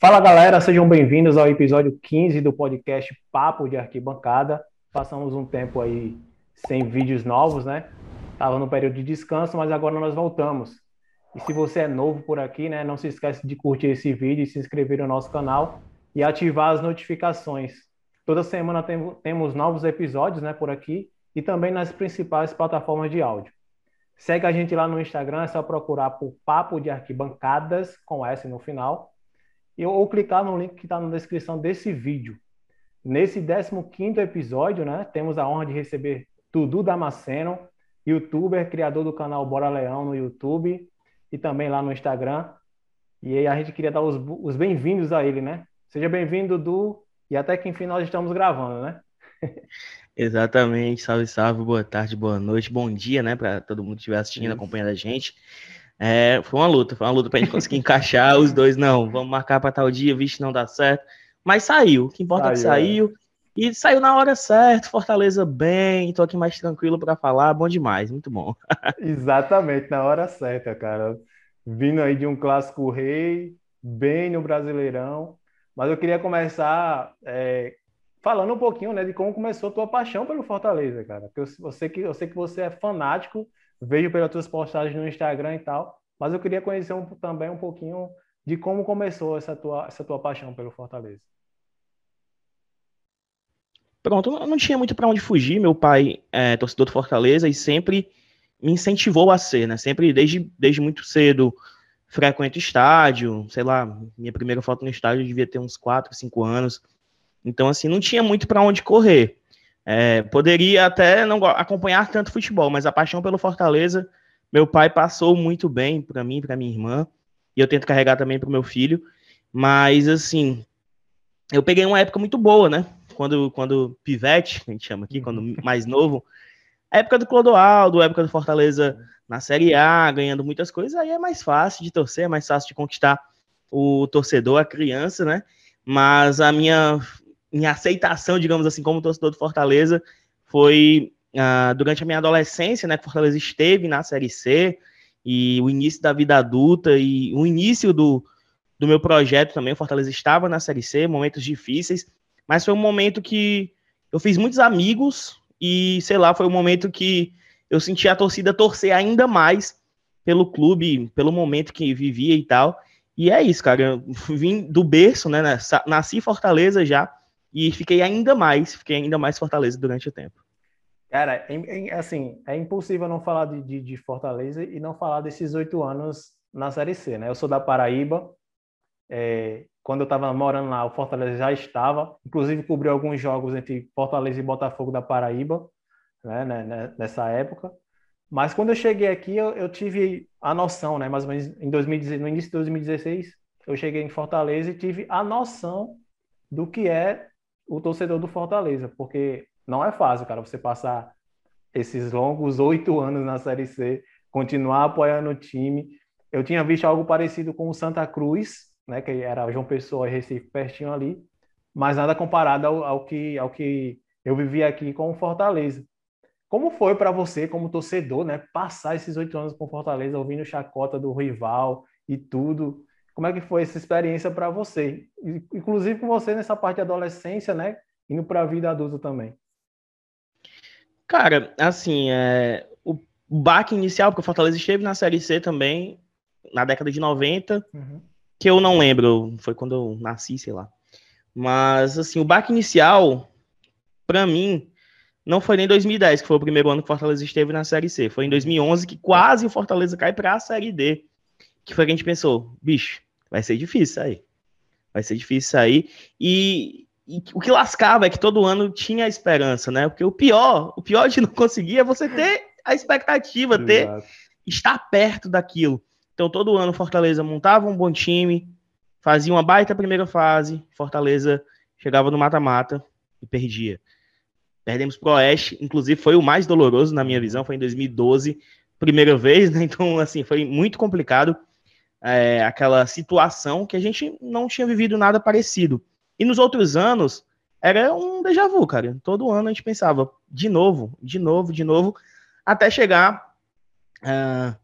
Fala galera, sejam bem-vindos ao episódio 15 do podcast Papo de Arquibancada. Passamos um tempo aí sem vídeos novos, né? Tava no período de descanso, mas agora nós voltamos. E se você é novo por aqui, né, não se esqueça de curtir esse vídeo e se inscrever no nosso canal e ativar as notificações. Toda semana tem, temos novos episódios, né, por aqui e também nas principais plataformas de áudio. Segue a gente lá no Instagram, é só procurar por Papo de Arquibancadas com S no final ou clicar no link que está na descrição desse vídeo. Nesse 15 episódio, né, temos a honra de receber Dudu Damasceno, youtuber, criador do canal Bora Leão no YouTube e também lá no Instagram. E aí a gente queria dar os, os bem-vindos a ele, né? Seja bem-vindo, Dudu, e até que enfim nós estamos gravando, né? Exatamente, salve, salve, boa tarde, boa noite, bom dia, né, para todo mundo que estiver assistindo, Isso. acompanhando a gente. É, foi uma luta, foi uma luta pra gente conseguir encaixar os dois. Não, vamos marcar para tal dia, vixe, não dá certo. Mas saiu, o que importa saiu, é que saiu. É. E saiu na hora certa, Fortaleza bem, tô aqui mais tranquilo para falar, bom demais, muito bom. Exatamente, na hora certa, cara. Vindo aí de um clássico rei, bem no Brasileirão. Mas eu queria começar é, falando um pouquinho né, de como começou a tua paixão pelo Fortaleza, cara. Porque eu, eu, sei que, eu sei que você é fanático vejo pelas tuas postagens no Instagram e tal, mas eu queria conhecer um, também um pouquinho de como começou essa tua, essa tua paixão pelo Fortaleza. Pronto, eu não tinha muito para onde fugir. Meu pai é torcedor do Fortaleza e sempre me incentivou a ser, né? Sempre, desde, desde muito cedo, frequento estádio. Sei lá, minha primeira foto no estádio devia ter uns 4, 5 anos. Então, assim, não tinha muito para onde correr. É, poderia até não acompanhar tanto futebol, mas a paixão pelo Fortaleza, meu pai passou muito bem para mim, para minha irmã, e eu tento carregar também para o meu filho. Mas assim, eu peguei uma época muito boa, né? Quando, quando pivete, a gente chama aqui, quando mais novo, a época do Clodoaldo, a época do Fortaleza na Série A, ganhando muitas coisas, aí é mais fácil de torcer, é mais fácil de conquistar o torcedor, a criança, né? Mas a minha minha aceitação, digamos assim, como torcedor do Fortaleza, foi uh, durante a minha adolescência, né, Fortaleza esteve na Série C, e o início da vida adulta, e o início do, do meu projeto também, Fortaleza estava na Série C, momentos difíceis, mas foi um momento que eu fiz muitos amigos, e, sei lá, foi um momento que eu senti a torcida torcer ainda mais pelo clube, pelo momento que vivia e tal, e é isso, cara, eu vim do berço, né, nasci Fortaleza já, e fiquei ainda mais, fiquei ainda mais Fortaleza durante o tempo. Cara, é, é, assim, é impossível não falar de, de, de Fortaleza e não falar desses oito anos na Série C, né? Eu sou da Paraíba, é, quando eu estava morando lá, o Fortaleza já estava, inclusive cobriu alguns jogos entre Fortaleza e Botafogo da Paraíba, né, né, né nessa época. Mas quando eu cheguei aqui, eu, eu, tive a noção, né, mais ou menos em 2016, no início de 2016, eu cheguei em Fortaleza e tive a noção do que é o torcedor do Fortaleza, porque não é fácil, cara, você passar esses longos oito anos na Série C, continuar apoiando o time. Eu tinha visto algo parecido com o Santa Cruz, né, que era João Pessoa e Recife pertinho ali, mas nada comparado ao, ao, que, ao que eu vivi aqui com o Fortaleza. Como foi para você, como torcedor, né, passar esses oito anos com o Fortaleza, ouvindo chacota do rival e tudo? Como é que foi essa experiência para você? Inclusive com você nessa parte de adolescência, né? Indo para a vida adulta também. Cara, assim, é, o baque inicial, porque o Fortaleza esteve na Série C também, na década de 90, uhum. que eu não lembro, foi quando eu nasci, sei lá. Mas, assim, o baque inicial, para mim, não foi nem 2010, que foi o primeiro ano que o Fortaleza esteve na Série C. Foi em 2011 que quase o Fortaleza cai para a Série D. Que foi que a gente pensou, bicho, vai ser difícil sair. Vai ser difícil sair. E, e, o que lascava é que todo ano tinha esperança, né? Porque o pior, o pior de não conseguir é você ter a expectativa, ter estar perto daquilo. Então todo ano Fortaleza montava um bom time, fazia uma baita primeira fase, Fortaleza chegava no mata-mata e perdia. Perdemos pro Oeste, inclusive foi o mais doloroso na minha visão, foi em 2012, primeira vez, né? Então assim, foi muito complicado é, aquela situação que a gente não tinha vivido nada parecido. E nos outros anos, era um déjà vu, cara. Todo ano a gente pensava, de novo, de novo, de novo, até chegar uh,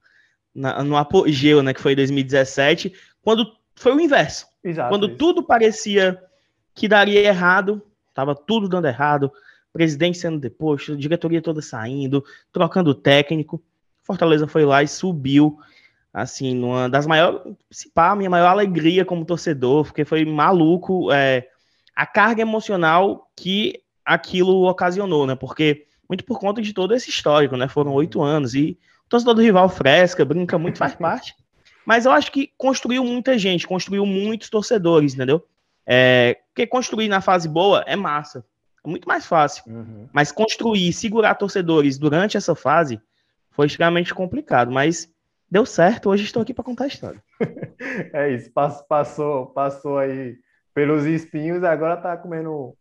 na, no apogeu, né, que foi em 2017, quando foi o inverso. Exato, Quando isso. tudo parecia que daria errado, tava tudo dando errado, presidente sendo deposto, diretoria toda saindo, trocando técnico. Fortaleza foi lá e subiu, assim, numa das maiores, se pá, minha maior alegria como torcedor, porque foi maluco é, a carga emocional que aquilo ocasionou, né? Porque muito por conta de todo esse histórico, né? Foram oito anos e o torcedor do rival fresca, brinca muito, faz parte. Mas eu acho que construiu muita gente, construiu muitos torcedores, entendeu? É, porque construir na fase boa é massa, é muito mais fácil. Uhum. Mas construir, segurar torcedores durante essa fase foi extremamente complicado. Mas deu certo, hoje estou aqui para contar a história. é isso, passou, passou aí pelos espinhos, agora tá comendo um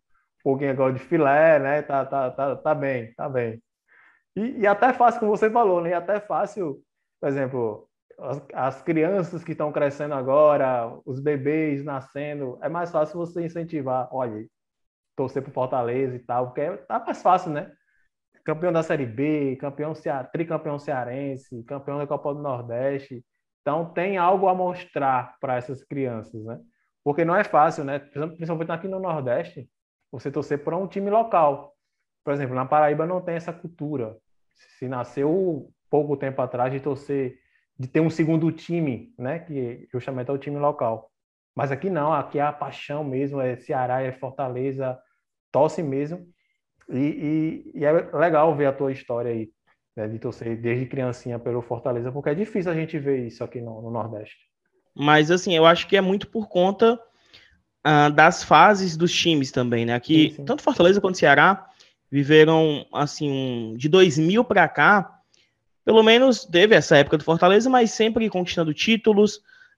pouquinho agora de filé, né? Tá, tá, tá, tá bem, tá bem. E, e até fácil, como você falou, né? Até fácil, por exemplo, as, as crianças que estão crescendo agora, os bebês nascendo, é mais fácil você incentivar, olha, torcer para Fortaleza e tal, porque é, tá mais fácil, né? Campeão da Série B, campeão tricampeão cearense, campeão da Copa do Nordeste. Então tem algo a mostrar para essas crianças, né? Porque não é fácil, né? Principalmente aqui no Nordeste, você torcer para um time local. Por exemplo, na Paraíba não tem essa cultura. Se nasceu pouco tempo atrás de torcer de ter um segundo time, né? Que justamente é o time local. Mas aqui não, aqui é a paixão mesmo, é Ceará, é Fortaleza, tosse mesmo. E, e, e é legal ver a tua história aí, né, de torcer desde criancinha pelo Fortaleza, porque é difícil a gente ver isso aqui no, no Nordeste. Mas assim, eu acho que é muito por conta uh, das fases dos times também, né? Aqui, sim, sim. tanto Fortaleza quanto Ceará viveram assim de 2000 para cá pelo menos teve essa época do Fortaleza, mas sempre conquistando títulos.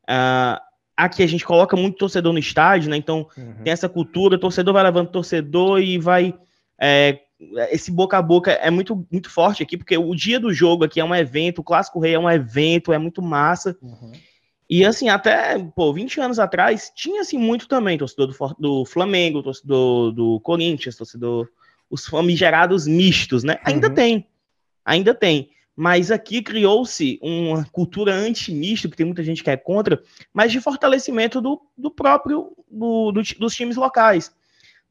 Uh, aqui a gente coloca muito torcedor no estádio, né? Então uhum. tem essa cultura, torcedor vai levando torcedor e vai. É, esse boca a boca é muito, muito forte aqui, porque o dia do jogo aqui é um evento, o Clássico Rei é um evento, é muito massa. Uhum. E assim, até, pô, 20 anos atrás, tinha assim muito também, torcedor do, do Flamengo, torcedor do Corinthians, torcedor, os famigerados mistos, né? Ainda uhum. tem, ainda tem mas aqui criou-se uma cultura anti-misto, que tem muita gente que é contra, mas de fortalecimento do, do próprio do, do, dos times locais,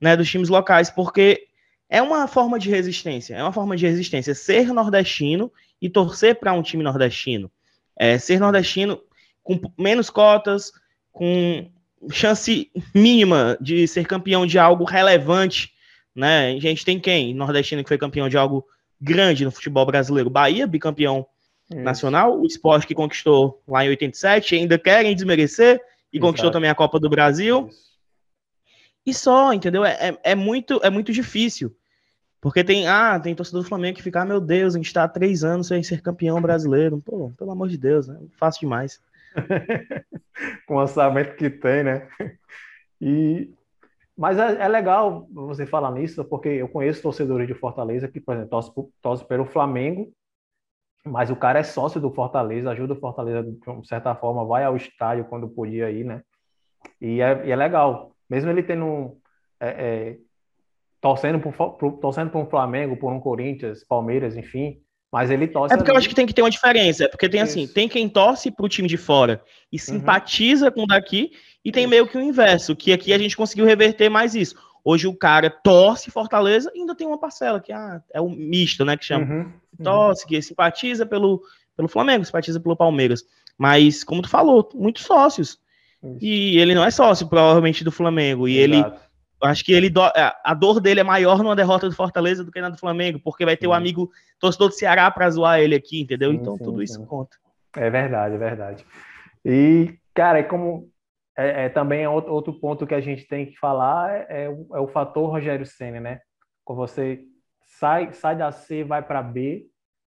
né, dos times locais, porque é uma forma de resistência, é uma forma de resistência ser nordestino e torcer para um time nordestino, é, ser nordestino com menos cotas, com chance mínima de ser campeão de algo relevante, né? A gente tem quem? Nordestino que foi campeão de algo grande no futebol brasileiro. Bahia, bicampeão Isso. nacional, o esporte que conquistou lá em 87, ainda querem desmerecer, e Exato. conquistou também a Copa do Brasil. Isso. E só, entendeu? É, é, é, muito, é muito difícil. Porque tem, ah, tem torcedor do Flamengo que fica, ah, meu Deus, a gente está há três anos sem ser campeão brasileiro. Pô, pelo amor de Deus, né? Fácil demais. Com o orçamento que tem, né? E mas é, é, legal você falar nisso, porque eu conheço torcedores de Fortaleza que, por exemplo, torce, torce pelo Flamengo, mas o cara é sócio do Fortaleza, ajuda o Fortaleza de certa forma, vai ao estádio quando podia ir, né? E é, e é legal. Mesmo ele tendo. É, é, torcendo por, torcendo por um Flamengo, por um Corinthians, Palmeiras, enfim, mas ele torce. É porque ali. eu acho que tem que ter uma diferença. É porque tem assim, Isso. assim, tem quem torce pro time de fora e uhum. simpatiza com o daqui, e tem meio que o inverso, que aqui a gente conseguiu reverter mais isso. Hoje o cara torce Fortaleza e ainda tem uma parcela, que ah, é o misto, né? Que chama. Uhum. Uhum. Torce, que simpatiza pelo, pelo Flamengo, simpatiza pelo Palmeiras. Mas, como tu falou, muitos sócios. Isso. E ele não é sócio, provavelmente, do Flamengo. E Exato. ele acho que ele é, a dor dele é maior numa derrota do Fortaleza do que na do Flamengo, porque vai ter o um amigo torcedor do Ceará para zoar ele aqui, entendeu? Sim, então sim, tudo sim. isso conta. É verdade, é verdade. E, cara, é como é, é também é outro, outro, ponto que a gente tem que falar é, é, o, é o fator Rogério Senna, né? Quando você sai, sai da C, vai para B,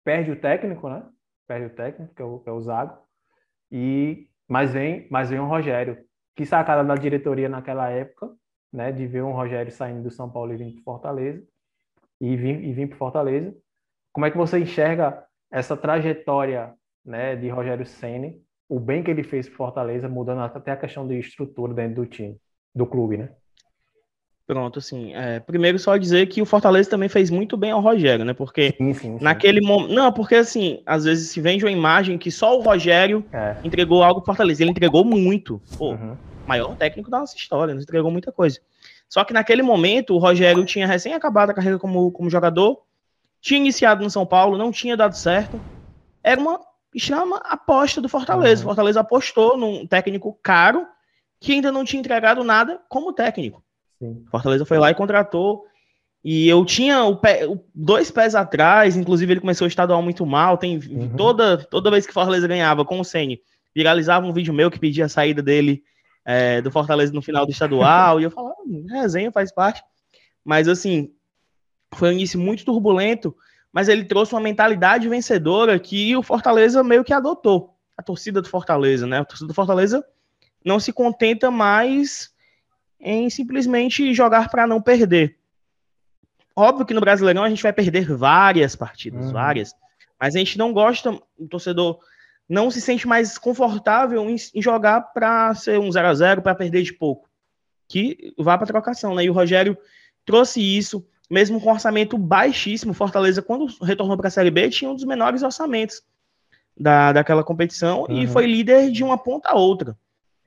perde o técnico, né? Perde o técnico, que é o, que é o Zago, e mas vem, mas vem o Rogério. Que sacada da diretoria naquela época, né, de ver um Rogério saindo do São Paulo e vindo para Fortaleza e vir, e vir para Fortaleza. Como é que você enxerga essa trajetória, né, de Rogério Ceni, o bem que ele fez para Fortaleza, mudando até a questão de estrutura dentro do time, do clube, né? Pronto, assim, é, primeiro só dizer que o Fortaleza também fez muito bem ao Rogério, né? Porque sim, sim, sim. naquele momento. Não, porque assim, às vezes se vende uma imagem que só o Rogério é. entregou algo pro Fortaleza. Ele entregou muito. Pô, uhum. maior técnico da nossa história, nos entregou muita coisa. Só que naquele momento o Rogério tinha recém acabado a carreira como, como jogador, tinha iniciado no São Paulo, não tinha dado certo. Era uma extrema aposta do Fortaleza. Uhum. Fortaleza apostou num técnico caro que ainda não tinha entregado nada como técnico. Sim. Fortaleza foi lá e contratou. E eu tinha o pé, o, dois pés atrás, inclusive ele começou o estadual muito mal. Tem uhum. toda, toda vez que Fortaleza ganhava com o Ceni, viralizava um vídeo meu que pedia a saída dele é, do Fortaleza no final do estadual. e eu falava, hum, resenha faz parte. Mas assim, foi um início muito turbulento, mas ele trouxe uma mentalidade vencedora que o Fortaleza meio que adotou. A torcida do Fortaleza, né? A torcida do Fortaleza não se contenta mais em simplesmente jogar para não perder. Óbvio que no Brasileirão a gente vai perder várias partidas, uhum. várias, mas a gente não gosta, o torcedor não se sente mais confortável em, em jogar para ser um 0 a 0 para perder de pouco, que vá para trocação, né? E o Rogério trouxe isso, mesmo com orçamento baixíssimo. Fortaleza, quando retornou para a Série B, tinha um dos menores orçamentos da, daquela competição uhum. e foi líder de uma ponta a outra.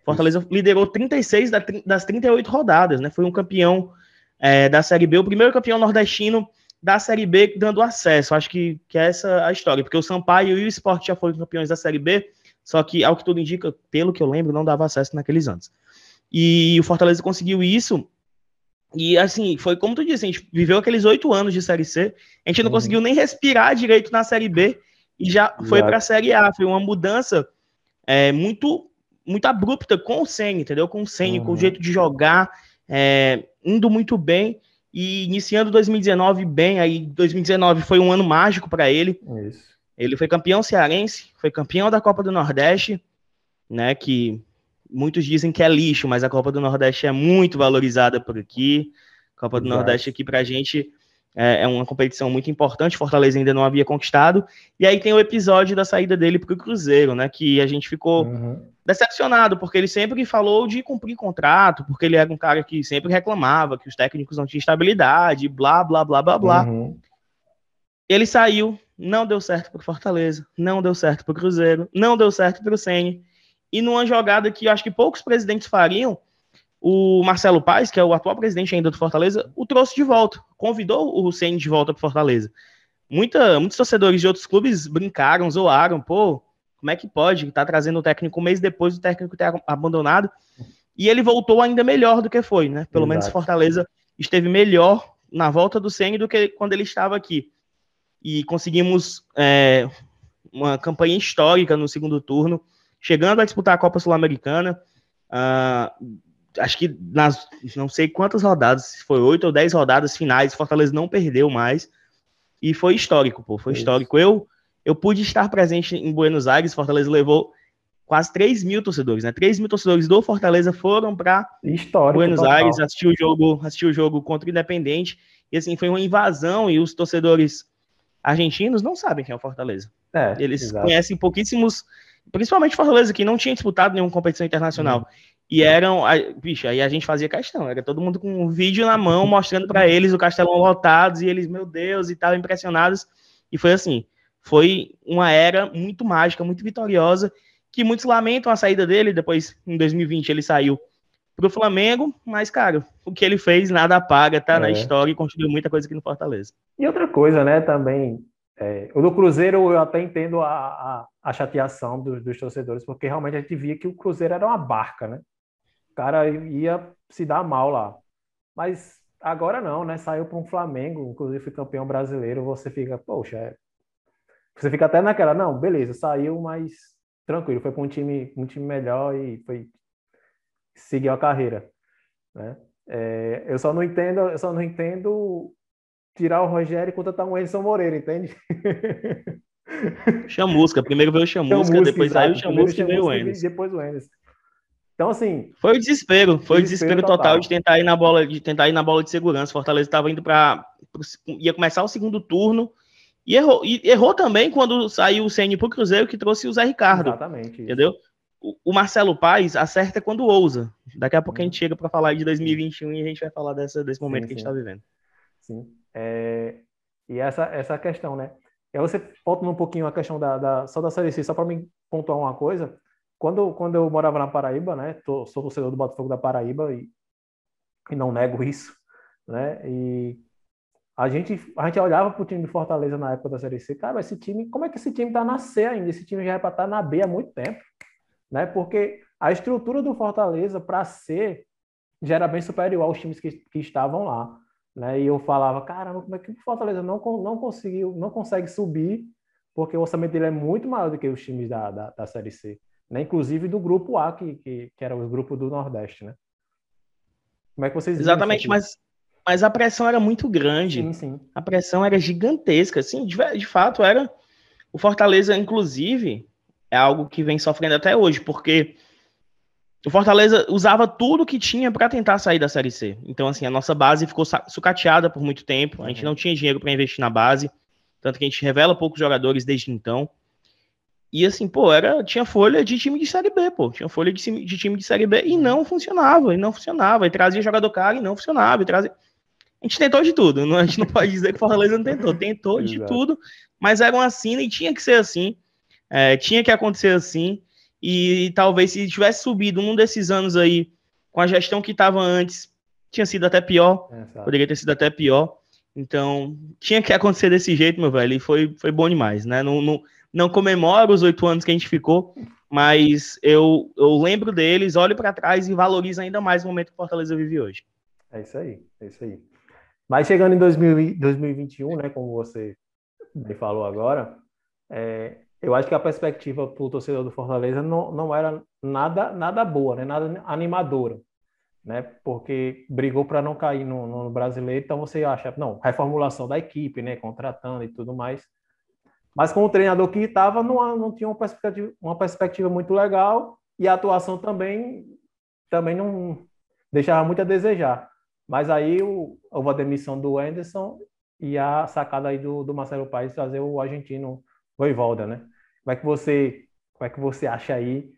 Fortaleza liderou 36 das 38 rodadas, né? Foi um campeão é, da Série B, o primeiro campeão nordestino da Série B dando acesso. Acho que, que é essa a história, porque o Sampaio e o Sport já foram campeões da Série B, só que, ao que tudo indica, pelo que eu lembro, não dava acesso naqueles anos. E o Fortaleza conseguiu isso. E assim, foi como tu disse, a gente viveu aqueles oito anos de Série C, a gente não uhum. conseguiu nem respirar direito na Série B e já foi para a Série A. Foi uma mudança é, muito muito abrupta com o Senna, entendeu? Com o Senna, uhum. com o jeito de jogar, é, indo muito bem e iniciando 2019 bem. Aí 2019 foi um ano mágico para ele. Isso. Ele foi campeão cearense, foi campeão da Copa do Nordeste, né? Que muitos dizem que é lixo, mas a Copa do Nordeste é muito valorizada por aqui. A Copa do Exato. Nordeste aqui pra gente é, é, uma competição muito importante, Fortaleza ainda não havia conquistado. E aí tem o episódio da saída dele para o Cruzeiro, né? Que a gente ficou uhum. decepcionado, porque ele sempre falou de cumprir contrato, porque ele era um cara que sempre reclamava que os técnicos não tinham estabilidade, blá, blá, blá, blá, blá. Uhum. Ele saiu, não deu certo para Fortaleza, não deu certo para o Cruzeiro, não deu certo para o Sene. E numa jogada que eu acho que poucos presidentes fariam, o Marcelo Paes, que é o atual presidente ainda do Fortaleza, o trouxe de volta, convidou o Hussein de volta para Fortaleza. Muita, muitos torcedores de outros clubes brincaram, zoaram, pô, como é que pode estar tá trazendo o técnico um mês depois do técnico ter abandonado? E ele voltou ainda melhor do que foi, né? Pelo Exato. menos Fortaleza esteve melhor na volta do Senna do que quando ele estava aqui. E conseguimos é, uma campanha histórica no segundo turno, chegando a disputar a Copa Sul-Americana. Uh, acho que nas não sei quantas rodadas, se foi oito ou dez rodadas finais, Fortaleza não perdeu mais. E foi histórico, pô, foi Isso. histórico. Eu, eu pude estar presente em Buenos Aires, Fortaleza levou quase 3 mil torcedores, né? 3 mil torcedores do Fortaleza foram para Buenos total. Aires assistir o jogo, assistir o jogo contra o Independente. E assim, foi uma invasão e os torcedores argentinos não sabem quem é o Fortaleza. É, Eles exato. conhecem pouquíssimos, principalmente Fortaleza, que não tinha disputado nenhuma competição internacional. Hum. E eram, bicho, aí a gente fazia questão, era todo mundo com um vídeo na mão mostrando para eles o castelão lotado e eles, meu Deus, e estavam impressionados. E foi assim, foi uma era muito mágica, muito vitoriosa, que muitos lamentam a saída dele, depois em 2020 ele saiu pro Flamengo, mas, cara, o que ele fez nada paga, tá é. na história e construiu muita coisa aqui no Fortaleza. E outra coisa, né, também, é, o do Cruzeiro eu até entendo a, a, a chateação dos, dos torcedores, porque realmente a gente via que o Cruzeiro era uma barca, né? O cara ia se dar mal lá. Mas agora não, né? Saiu para um Flamengo, inclusive foi campeão brasileiro, você fica, poxa, é... você fica até naquela, não, beleza, saiu, mas tranquilo, foi para um time, um time melhor e foi seguiu a carreira, né? É, eu só não entendo, eu só não entendo tirar o Rogério e contratar um Edson Moreira, entende? Chamusca, primeiro veio o Chamusca, Chamusca depois saiu o Chamusca e veio o Enes. Depois o Enes. Então, assim. Foi o desespero, foi o desespero, desespero total. total. de tentar ir na bola, de tentar ir na bola de segurança. Fortaleza estava indo para. ia começar o segundo turno. E errou, e errou também quando saiu o CN pro Cruzeiro, que trouxe o Zé Ricardo. Exatamente. Entendeu? o Marcelo Paes acerta quando ousa. Daqui a pouco a gente chega para falar de 2021 e a gente vai falar dessa, desse momento sim, que a gente está vivendo. Sim. É... E essa, essa questão, né? E aí você volta um pouquinho a questão da, da só da Série C, só para me pontuar uma coisa. Quando, quando eu morava na Paraíba, né? Tô, sou torcedor do Botafogo da Paraíba e, e não nego isso, né? E a gente, a gente olhava para o time de Fortaleza na época da Série C, cara, esse time, como é que esse time está na C ainda? Esse time já é para estar tá na B há muito tempo, né? Porque a estrutura do Fortaleza para C já era bem superior aos times que, que estavam lá, né? E eu falava, caramba, como é que o Fortaleza não, não conseguiu, não consegue subir, porque o orçamento dele é muito maior do que os times da, da, da Série C, né? Inclusive do grupo A, que, que, que era o grupo do Nordeste, né? Como é que vocês Exatamente, mas mas a pressão era muito grande. Sim, sim. A pressão era gigantesca, assim, de, de fato era. O Fortaleza, inclusive, é algo que vem sofrendo até hoje, porque o Fortaleza usava tudo que tinha para tentar sair da Série C. Então, assim, a nossa base ficou sucateada por muito tempo. A gente uhum. não tinha dinheiro para investir na base, tanto que a gente revela poucos jogadores desde então. E assim, pô, era, tinha folha de time de Série B, pô. Tinha folha de, de time de Série B e não funcionava, e não funcionava. E trazia jogador caro e não funcionava. E trazia... A gente tentou de tudo, não, a gente não pode dizer que o Fortaleza não tentou, tentou de tudo, mas era uma cena e tinha que ser assim, é, tinha que acontecer assim, e, e, talvez se tivesse subido um desses anos aí, com a gestão que estava antes, tinha sido até pior, é, poderia ter sido até pior, então tinha que acontecer desse jeito, meu velho, e foi, foi bom demais, né, não, não, não comemoro os oito anos que a gente ficou, mas eu, eu lembro deles, olho para trás e valorizo ainda mais o momento que o Fortaleza vive hoje. É isso aí, é isso aí. Mas chegando em 2000, 2021, né, como você me falou agora, é, eu acho que a perspectiva para o torcedor do Fortaleza não, não era nada, nada boa, né, nada animadora. Né, porque brigou para não cair no, no, brasileiro, então você acha, não, reformulação da equipe, né, contratando e tudo mais. Mas com o treinador que estava, não, não tinha uma perspectiva, uma perspectiva muito legal e a atuação também, também não deixava muito a desejar. Mas aí o, houve a demissão do Anderson e a sacada aí do, do Marcelo Paes trazer o argentino Voivolda, né? Como é que você, como é que você acha aí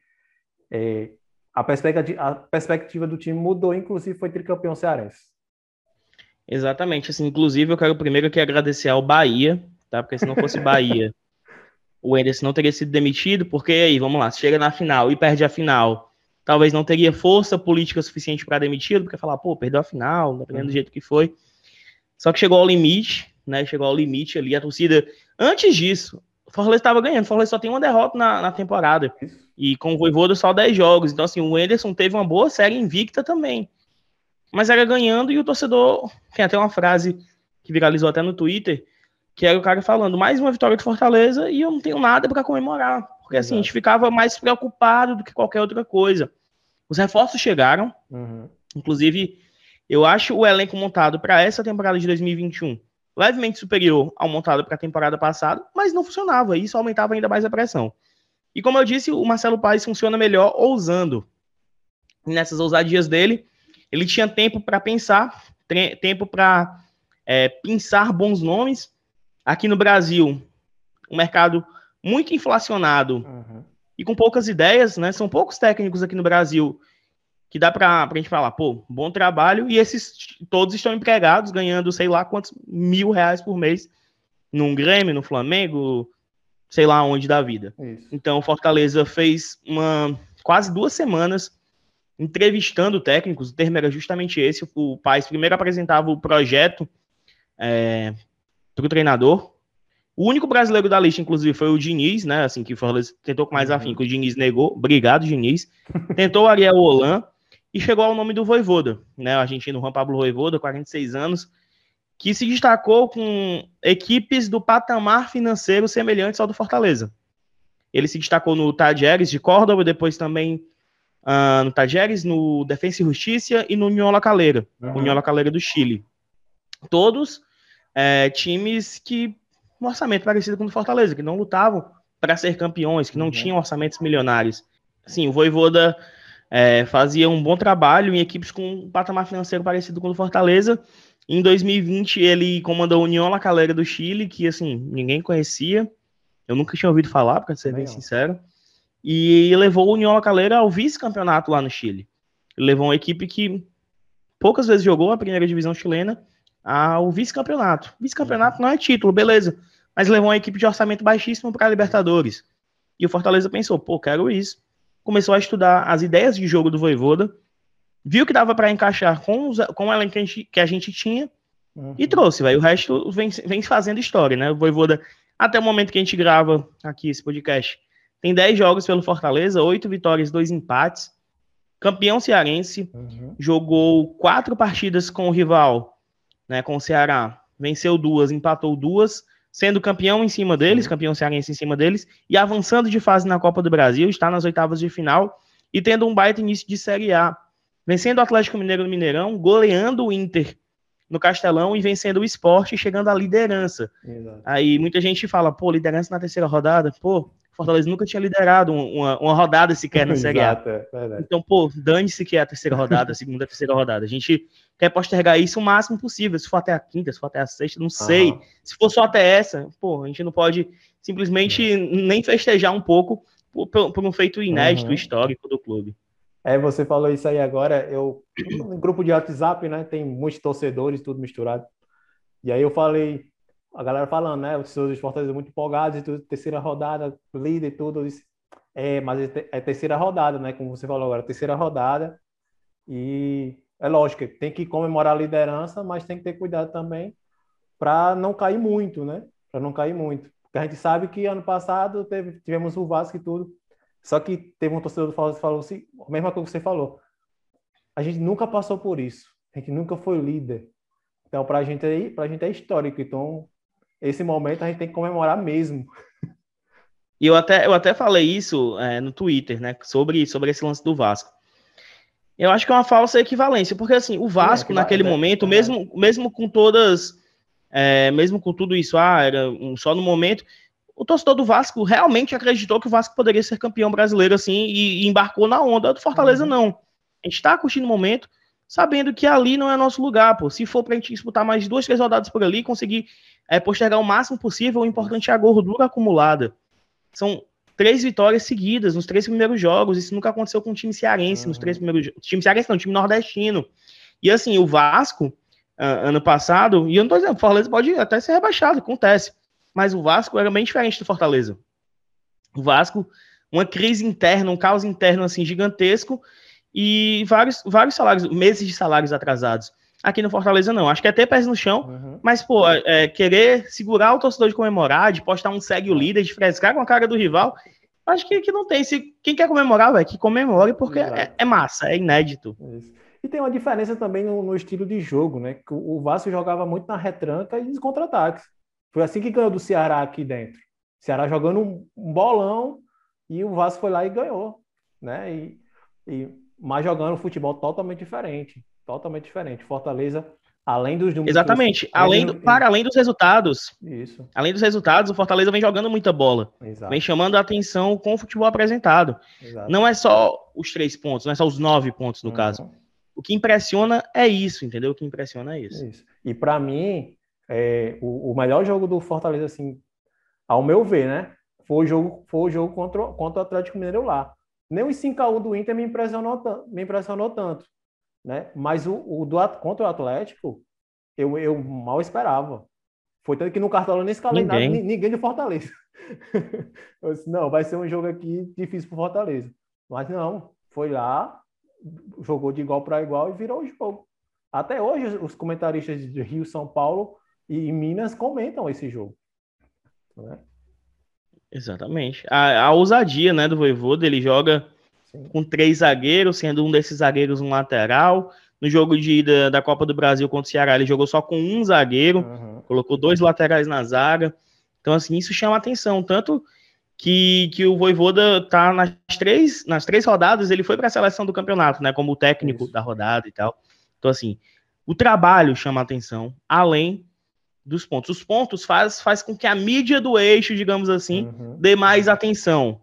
é, a, perspectiva, a perspectiva do time mudou, inclusive foi tricampeão cearense. Exatamente, assim, inclusive eu quero primeiro aqui agradecer ao Bahia, tá? Porque se não fosse Bahia, o Anderson não teria sido demitido, porque aí, vamos lá, chega na final e perde a final talvez não teria força política suficiente para demiti-lo, porque falar, pô, perdeu a final, dependendo do uhum. jeito que foi. Só que chegou ao limite, né? Chegou ao limite ali. A torcida, antes disso, o Fortaleza estava ganhando. O Fortaleza só tem uma derrota na, na temporada. E com o Voivoda só 10 jogos. Então, assim, o Enderson teve uma boa série invicta também. Mas era ganhando e o torcedor. Tem até uma frase que viralizou até no Twitter, que era o cara falando: mais uma vitória de Fortaleza e eu não tenho nada para comemorar. Porque assim, Exato. a gente ficava mais preocupado do que qualquer outra coisa. Os reforços chegaram, uhum. inclusive, eu acho o elenco montado para essa temporada de 2021 levemente superior ao montado para a temporada passada, mas não funcionava, e isso aumentava ainda mais a pressão. E como eu disse, o Marcelo Paes funciona melhor ousando. Nessas ousadias dele, ele tinha tempo para pensar, tempo para é, pensar bons nomes. Aqui no Brasil, o mercado muito inflacionado uhum. e com poucas ideias, né? São poucos técnicos aqui no Brasil que dá para a gente falar, pô, bom trabalho, e esses todos estão empregados, ganhando sei lá quantos mil reais por mês num Grêmio, no Flamengo, sei lá onde da vida. Isso. Então, Fortaleza fez uma quase duas semanas entrevistando técnicos, o termo era justamente esse, o Paz primeiro apresentava o projeto é, para o treinador, o único brasileiro da lista, inclusive, foi o Diniz, né? Assim, que Fortaleza tentou com mais uhum. afinco, o Diniz negou. Obrigado, Diniz. Tentou o Ariel Holan e chegou ao nome do Voivoda, né? O argentino Juan Pablo Voivoda, 46 anos, que se destacou com equipes do patamar financeiro semelhantes ao do Fortaleza. Ele se destacou no Tajeres de Córdoba, depois também uh, no Tajeres, no Defensa e Justiça e no União La Calera, uhum. União La Calera do Chile. Todos é, times que um orçamento parecido com o do Fortaleza, que não lutavam para ser campeões, que não uhum. tinham orçamentos milionários. Sim, o Voivoda é, fazia um bom trabalho em equipes com um patamar financeiro parecido com o do Fortaleza. Em 2020, ele comandou a União La Calera do Chile, que, assim, ninguém conhecia. Eu nunca tinha ouvido falar, para ser bem, sincero. e levou o União Calera ao vice-campeonato lá no Chile. Ele levou uma equipe que poucas vezes jogou a primeira divisão chilena ao vice-campeonato. Vice-campeonato não é título, beleza, mas levou uma equipe de orçamento baixíssimo para a Libertadores. E o Fortaleza pensou, pô, quero isso. Começou a estudar as ideias de jogo do Voivoda, viu que dava para encaixar com, os, com o elenco que a gente, que a gente tinha uhum. e trouxe, velho. O resto vem, vem fazendo história, né? O Voivoda, até o momento que a gente grava aqui esse podcast, tem 10 jogos pelo Fortaleza, 8 vitórias, 2 empates. Campeão cearense, uhum. jogou quatro partidas com o rival, né, com o Ceará. Venceu duas, empatou duas, sendo campeão em cima deles, campeão cearense em cima deles, e avançando de fase na Copa do Brasil, está nas oitavas de final e tendo um baita início de Série A. Vencendo o Atlético Mineiro no Mineirão, goleando o Inter no Castelão e vencendo o esporte, chegando à liderança. Exato. Aí muita gente fala, pô, liderança na terceira rodada, pô, Fortaleza nunca tinha liderado uma, uma rodada sequer na Série A. É então, pô, dane-se que é a terceira rodada, a segunda, a terceira rodada. A gente quer postergar isso o máximo possível. Se for até a quinta, se for até a sexta, não sei. Uhum. Se for só até essa, pô, a gente não pode simplesmente uhum. nem festejar um pouco por, por um feito inédito, uhum. histórico do clube. É, você falou isso aí agora. Eu, no grupo de WhatsApp, né, tem muitos torcedores, tudo misturado. E aí eu falei, a galera falando, né? Os seus Fortaleza muito empolgados e tudo, terceira rodada, líder e tudo. Disse, é, mas é, é terceira rodada, né? Como você falou agora, terceira rodada. E é lógico, tem que comemorar a liderança, mas tem que ter cuidado também para não cair muito, né? Para não cair muito. Porque a gente sabe que ano passado teve, tivemos o Vasco e tudo. Só que teve um torcedor do que falou assim, a mesma coisa que você falou. A gente nunca passou por isso. A gente nunca foi líder. Então, para a gente, é, a gente é histórico. Então, esse momento a gente tem que comemorar mesmo. E eu até, eu até falei isso é, no Twitter, né? Sobre, sobre esse lance do Vasco. Eu acho que é uma falsa equivalência, porque assim, o Vasco é, naquele é, momento, é. mesmo, mesmo com todas, é, mesmo com tudo isso, ah, era um, só no momento, o torcedor do Vasco realmente acreditou que o Vasco poderia ser campeão brasileiro assim e, e embarcou na onda do Fortaleza, uhum. não. A gente tá curtindo o momento, sabendo que ali não é nosso lugar, pô. Se for pra gente disputar mais duas, três rodadas por ali, conseguir é, postergar o máximo possível, o importante é a gordura acumulada. São três vitórias seguidas nos três primeiros jogos. Isso nunca aconteceu com o time cearense uhum. nos três primeiros jogos. Time cearense não, time nordestino. E assim, o Vasco, uh, ano passado, e eu não tô dizendo, o Fortaleza pode até ser rebaixado, acontece. Mas o Vasco era bem diferente do Fortaleza. O Vasco, uma crise interna, um caos interno assim gigantesco e vários, vários salários, meses de salários atrasados. Aqui no Fortaleza, não. Acho que é ter pés no chão, uhum. mas, pô, é, querer segurar o torcedor de comemorar, de postar um segue o líder, de frescar com a cara do rival, acho que, que não tem. Se quem quer comemorar, vai que comemore, porque é, é, massa, é inédito. Isso. E tem uma diferença também no, no, estilo de jogo, né? Que o Vasco jogava muito na retranca e nos contra-ataques. Foi assim que ganhou do Ceará aqui dentro. O Ceará jogando um, um bolão e o Vasco foi lá e ganhou, né? E, e mas jogando futebol totalmente diferente totalmente diferente. Fortaleza, além dos números. Exatamente. Além do, para além dos resultados. Isso. Além dos resultados, o Fortaleza vem jogando muita bola. Exato. Vem chamando a atenção com o futebol apresentado. Exato. Não é só os três pontos, não é só os nove pontos no uhum. caso. O que impressiona é isso, entendeu? O que impressiona é isso. isso. E para mim, é, o, o, melhor jogo do Fortaleza, assim, ao meu ver, né? Foi o jogo, foi o jogo contra, contra o Atlético Mineiro lá. Nem os 5x1 do Inter me impressionou, me impressionou tanto né? Mas o, o do, contra o Atlético, eu, eu mal esperava. Foi tanto que no cartão nem escalei ninguém. nada, ninguém de Fortaleza. eu disse, não, vai ser um jogo aqui difícil para Fortaleza. Mas não, foi lá, jogou de igual para igual e virou o jogo. Até hoje, os comentaristas de Rio, São Paulo e Minas comentam esse jogo. Né? Exatamente. A, a ousadia né, do Voivoda, ele joga com três zagueiros, sendo um desses zagueiros um lateral. No jogo de ida da Copa do Brasil contra o Ceará, ele jogou só com um zagueiro, uhum. colocou dois laterais na zaga. Então, assim, isso chama atenção. Tanto que, que o Voivoda tá nas três, nas três rodadas, ele foi para a seleção do campeonato, né? Como técnico isso. da rodada e tal. Então, assim, o trabalho chama atenção, além dos pontos. Os pontos faz, faz com que a mídia do eixo, digamos assim, uhum. dê mais atenção.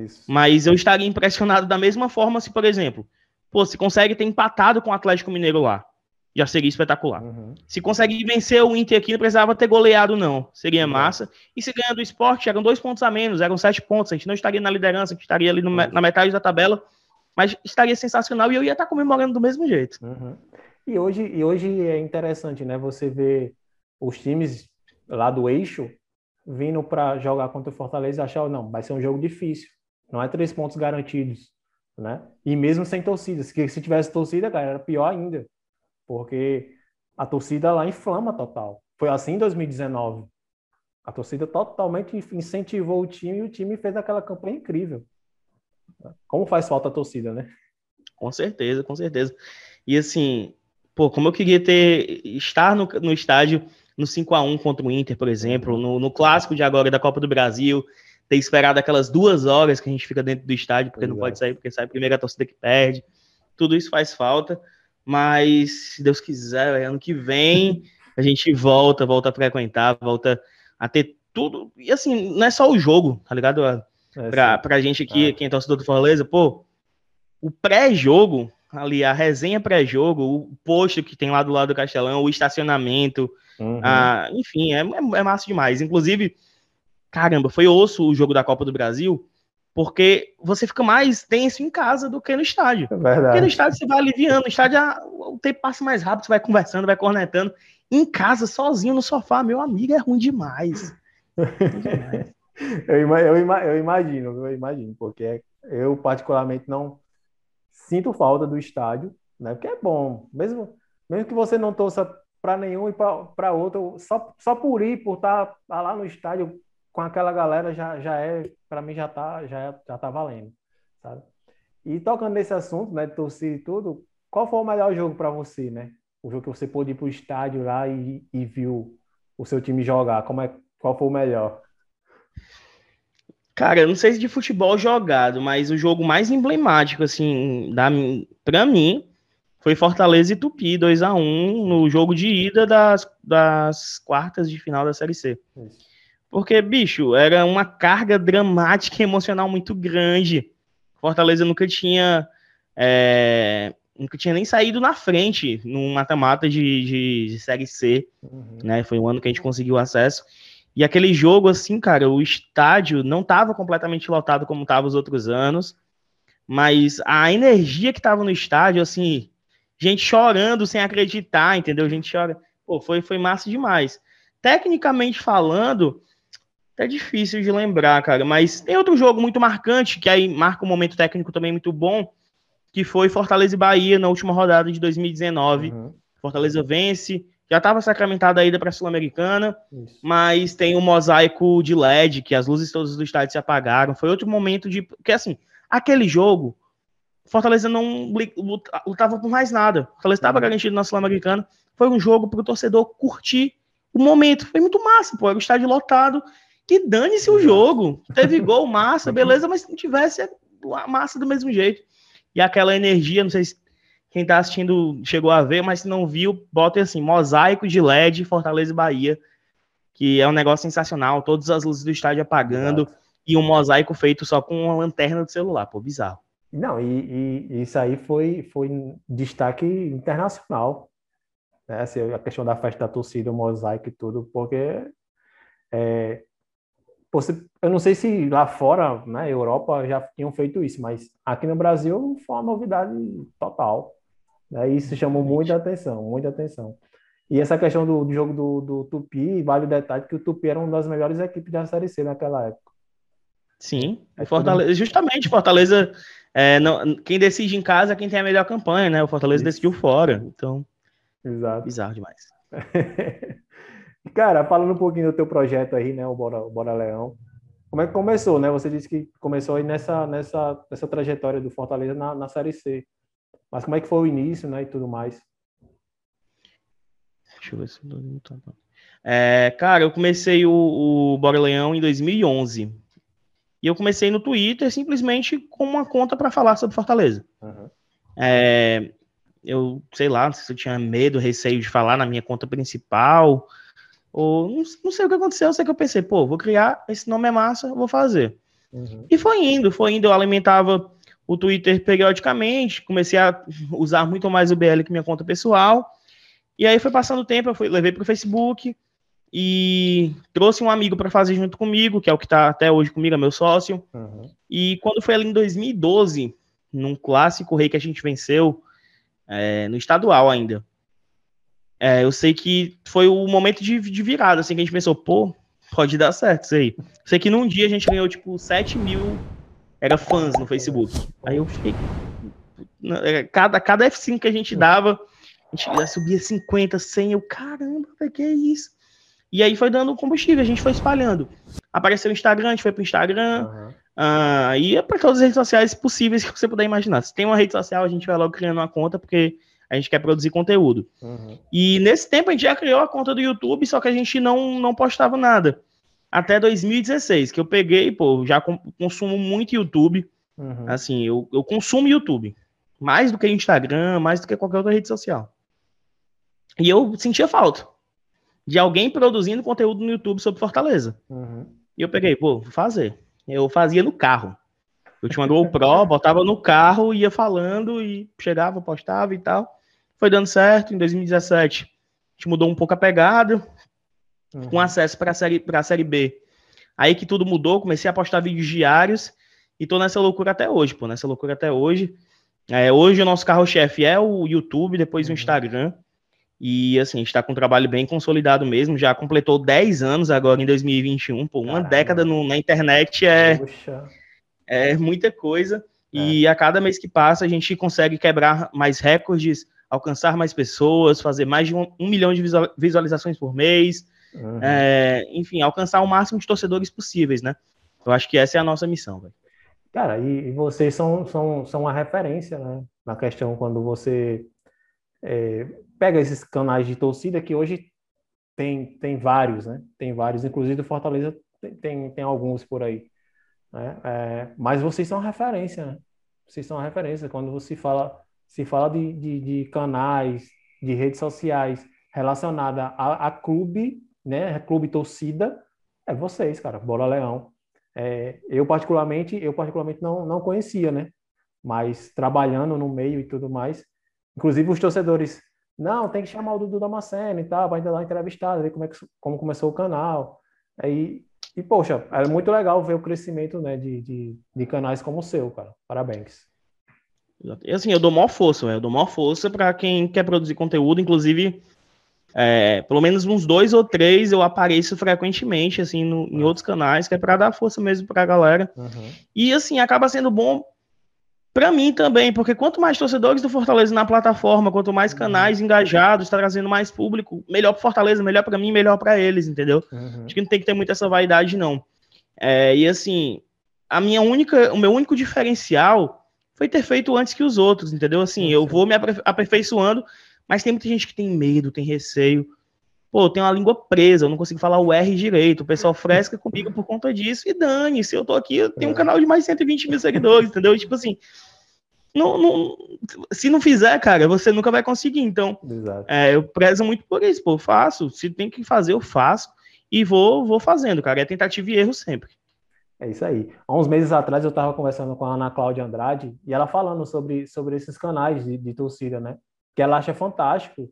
Isso. Mas eu estaria impressionado da mesma forma se, por exemplo, pô, se consegue ter empatado com o Atlético Mineiro lá. já seria espetacular. Uhum. Se conseguir vencer o Inter aqui, não precisava ter goleado, não. Seria uhum. massa. E se ganhar do esporte, eram dois pontos a menos, eram sete pontos. A gente não estaria na liderança, a gente estaria ali no, uhum. na metade da tabela, mas estaria sensacional e eu ia estar comemorando do mesmo jeito. Uhum. E, hoje, e hoje é interessante, né? Você ver os times lá do eixo vindo para jogar contra o Fortaleza e achar, não, vai ser um jogo difícil. Não é três pontos garantidos, né? E mesmo sem torcida. Se, se tivesse torcida, cara, era pior ainda porque a torcida lá inflama total. Foi assim em 2019. A torcida totalmente incentivou o time e o time fez aquela campanha incrível. Como faz falta a torcida, né? Com certeza, com certeza. E assim, pô, como eu queria ter estar no, no estádio no 5 a 1 contra o Inter, por exemplo, no, no clássico de agora da Copa do Brasil, ter esperado aquelas duas horas que a gente fica dentro do estádio, porque Exato. não pode sair, porque sai primeiro a torcida que perde. Tudo isso faz falta. Mas, se Deus quiser, ano que vem a gente volta, volta a frequentar, volta a ter tudo. E assim, não é só o jogo, tá ligado? É, pra, pra gente aqui, é. quem é torcedor do Fortaleza, pô, o pré-jogo, ali, a resenha pré-jogo, o posto que tem lá do lado do Castelão, o estacionamento, uhum. a, enfim, é, é, é massa demais. Inclusive, caramba, foi osso o jogo da Copa do Brasil, porque você fica mais tenso em casa do que no estádio. É verdade. Porque no estádio você vai aliviando, no estádio ah, o tempo passa mais rápido, você vai conversando, vai cornetando. Em casa, sozinho no sofá, meu amigo, é ruim demais. eu, eu, eu, imagino, eu imagino, porque eu particularmente não sinto falta do estádio, né? Porque é bom, mesmo, mesmo que você não torça para nenhum e para outro, só, só por ir, por estar tá, tá lá no estádio com aquela galera já, já é, para mim já tá, já, é, já tá valendo, sabe? E tocando nesse assunto, né, de torcida e tudo, qual foi o melhor jogo para você, né? O jogo que você pôde ir pro estádio lá e, e viu o seu time jogar, como é, qual foi o melhor? Cara, eu não sei se de futebol jogado, mas o jogo mais emblemático, assim, da, pra mim, foi Fortaleza e Tupi, 2 a 1 no jogo de ida das, das quartas de final da Série C. Isso. Porque, bicho, era uma carga dramática e emocional muito grande. Fortaleza nunca tinha. É, nunca tinha nem saído na frente num mata-mata de, de, de, Série C. Uhum. Né? Foi um ano que a gente conseguiu acesso. E aquele jogo, assim, cara, o estádio não estava completamente lotado como estava os outros anos. Mas a energia que estava no estádio, assim, gente chorando sem acreditar, entendeu? Gente chora. Pô, foi, foi massa demais. Tecnicamente falando, é difícil de lembrar, cara. Mas tem outro jogo muito marcante, que aí marca um momento técnico também muito bom, que foi Fortaleza e Bahia na última rodada de 2019. Uhum. Fortaleza vence, já estava sacramentada a ida para a Sul-Americana, mas tem um mosaico de LED, que as luzes todas do estádio se apagaram. Foi outro momento de. Porque assim, aquele jogo, Fortaleza não lutava por mais nada. Fortaleza estava uhum. garantido na Sul-Americana. Foi um jogo para o torcedor curtir o momento. Foi muito massa, pô. Era o estádio lotado que dane-se o jogo. Teve gol, massa, beleza, mas se não tivesse, é massa do mesmo jeito. E aquela energia, não sei se quem tá assistindo chegou a ver, mas se não viu, bota assim, mosaico de LED Fortaleza e Bahia, que é um negócio sensacional, todas as luzes do estádio apagando Exato. e um mosaico feito só com uma lanterna do celular, pô, bizarro. Não, e, e isso aí foi, foi destaque internacional, né? Assim, a questão da festa da torcida, o mosaico e tudo, porque é, você, eu não sei se lá fora, na né, Europa, já tinham feito isso, mas aqui no Brasil foi uma novidade total. Né? Isso chamou muita atenção, muita atenção. E essa questão do, do jogo do, do, Tupi, vale o detalhe que o Tupi era uma das melhores equipes da Série C naquela época. Sim, é Fortaleza, justamente Fortaleza, é, não, quem decide em casa é quem tem a melhor campanha, né? O Fortaleza Isso. decidiu fora, então. Exato. Bizarro demais. Cara, falando um pouquinho do teu projeto aí, né, o Bora, o Bora Leão. Como é que começou, né? Você disse que começou aí nessa, nessa, nessa trajetória do Fortaleza na, na Série C. Mas como é que foi o início, né, e tudo mais? Deixa eu ver se eu tá, tá. é, Cara, eu comecei o, o Bora Leão em 2011. E eu comecei no Twitter simplesmente com uma conta para falar sobre Fortaleza. Uhum. É, eu sei lá, não sei se eu tinha medo, receio de falar na minha conta principal, ou não, não, sei o que aconteceu, eu sei que eu pensei, pô, vou criar, esse nome é massa, vou fazer. Uhum. E foi indo, foi indo, eu alimentava o Twitter periodicamente, comecei a usar muito mais o BL que minha conta pessoal, E aí foi passando o tempo, eu fui, levei pro Facebook e trouxe um amigo para fazer junto comigo, que é o que tá até hoje comigo, é meu sócio. Uhum. E quando foi ali em 2012, num clássico rei que a gente venceu, é, no estadual ainda. É, eu sei que foi o momento de, de virada, assim, que a gente pensou, pô, pode dar certo isso aí. sei que num dia a gente ganhou, tipo, 7 mil era fãs no Facebook. Aí eu fiquei. Cada, cada F5 que a gente dava, a gente subia 50, 100. Eu, caramba, que é isso? E aí foi dando combustível, a gente foi espalhando. Apareceu o Instagram, a gente foi pro Instagram. Uhum. Uh, e é para todas as redes sociais possíveis que você puder imaginar. Se tem uma rede social, a gente vai logo criando uma conta, porque a gente quer produzir conteúdo. Uhum. E nesse tempo a gente já criou a conta do YouTube, só que a gente não, não postava nada até 2016, que eu peguei, pô, já consumo muito YouTube. Uhum. Assim, eu, eu consumo YouTube. Mais do que Instagram, mais do que qualquer outra rede social. E eu sentia falta de alguém produzindo conteúdo no YouTube sobre Fortaleza. Uhum. E eu peguei, pô, vou fazer. Eu fazia no carro. Eu tinha uma GoPro, botava no carro, ia falando e chegava, postava e tal. Foi dando certo. Em 2017, a gente mudou um pouco a pegada uhum. com acesso para a série, a série B. Aí que tudo mudou, comecei a postar vídeos diários e tô nessa loucura até hoje, pô, nessa loucura até hoje. É, hoje o nosso carro-chefe é o YouTube, depois uhum. o Instagram. E assim, a gente tá com um trabalho bem consolidado mesmo, já completou 10 anos agora em 2021, pô, uma Caramba. década no, na internet é, é muita coisa. É. E a cada mês que passa, a gente consegue quebrar mais recordes, alcançar mais pessoas, fazer mais de um, um milhão de visualizações por mês, Uhum. É, enfim, alcançar o máximo de torcedores possíveis, né? Eu acho que essa é a nossa missão, velho. Cara, e, e, vocês são, são, são uma referência, né? Na questão quando você é, pega esses canais de torcida que hoje tem, tem vários, né? Tem vários, inclusive do Fortaleza tem, tem, tem alguns por aí. Né? É, mas vocês são uma referência, né? Vocês são uma referência. Quando você fala, se fala de, de, de canais, de redes sociais relacionada a, a clube, né, clube torcida, é vocês, cara, Bola Leão. É, eu particularmente, eu particularmente não, não conhecia, né? Mas trabalhando no meio e tudo mais, inclusive os torcedores, não, tem que chamar o Dudu Damasceno e tal, para dar uma entrevistada, ver como, é que, como começou o canal. Aí, e, poxa, é muito legal ver o crescimento né, de, de, de canais como o seu, cara. Parabéns. E assim, eu dou maior força, eu dou maior força para quem quer produzir conteúdo, inclusive é, pelo menos uns dois ou três eu apareço frequentemente, assim, no, em outros canais, que é para dar força mesmo para a galera. Uhum. E, assim, acaba sendo bom para mim também, porque quanto mais torcedores do Fortaleza na plataforma, quanto mais uhum. canais uhum. engajados, está trazendo mais público, melhor para Fortaleza, melhor para mim, melhor para eles, entendeu? Uhum. Acho que não tem que ter muita essa vaidade, não. É, e, assim, a minha única, o meu único diferencial foi ter feito antes que os outros, entendeu? Assim, eu vou me aperfeiçoando mas tem muita gente que tem medo, tem receio. Pô, eu tenho uma língua presa, eu não consigo falar o R direito. O pessoal fresca comigo por conta disso. E dane, se eu tô aqui, eu tenho um é. canal de mais de 120 mil seguidores, entendeu? Tipo assim, não, não, se não fizer, cara, você nunca vai conseguir. Então, é, eu prezo muito por isso, pô, eu faço. Se tem que fazer, eu faço. E vou, vou fazendo, cara. É tentativa e erro sempre. É isso aí. Há uns meses atrás eu estava conversando com a Ana Cláudia Andrade e ela falando sobre, sobre esses canais de, de torcida, né? que ela acha fantástico,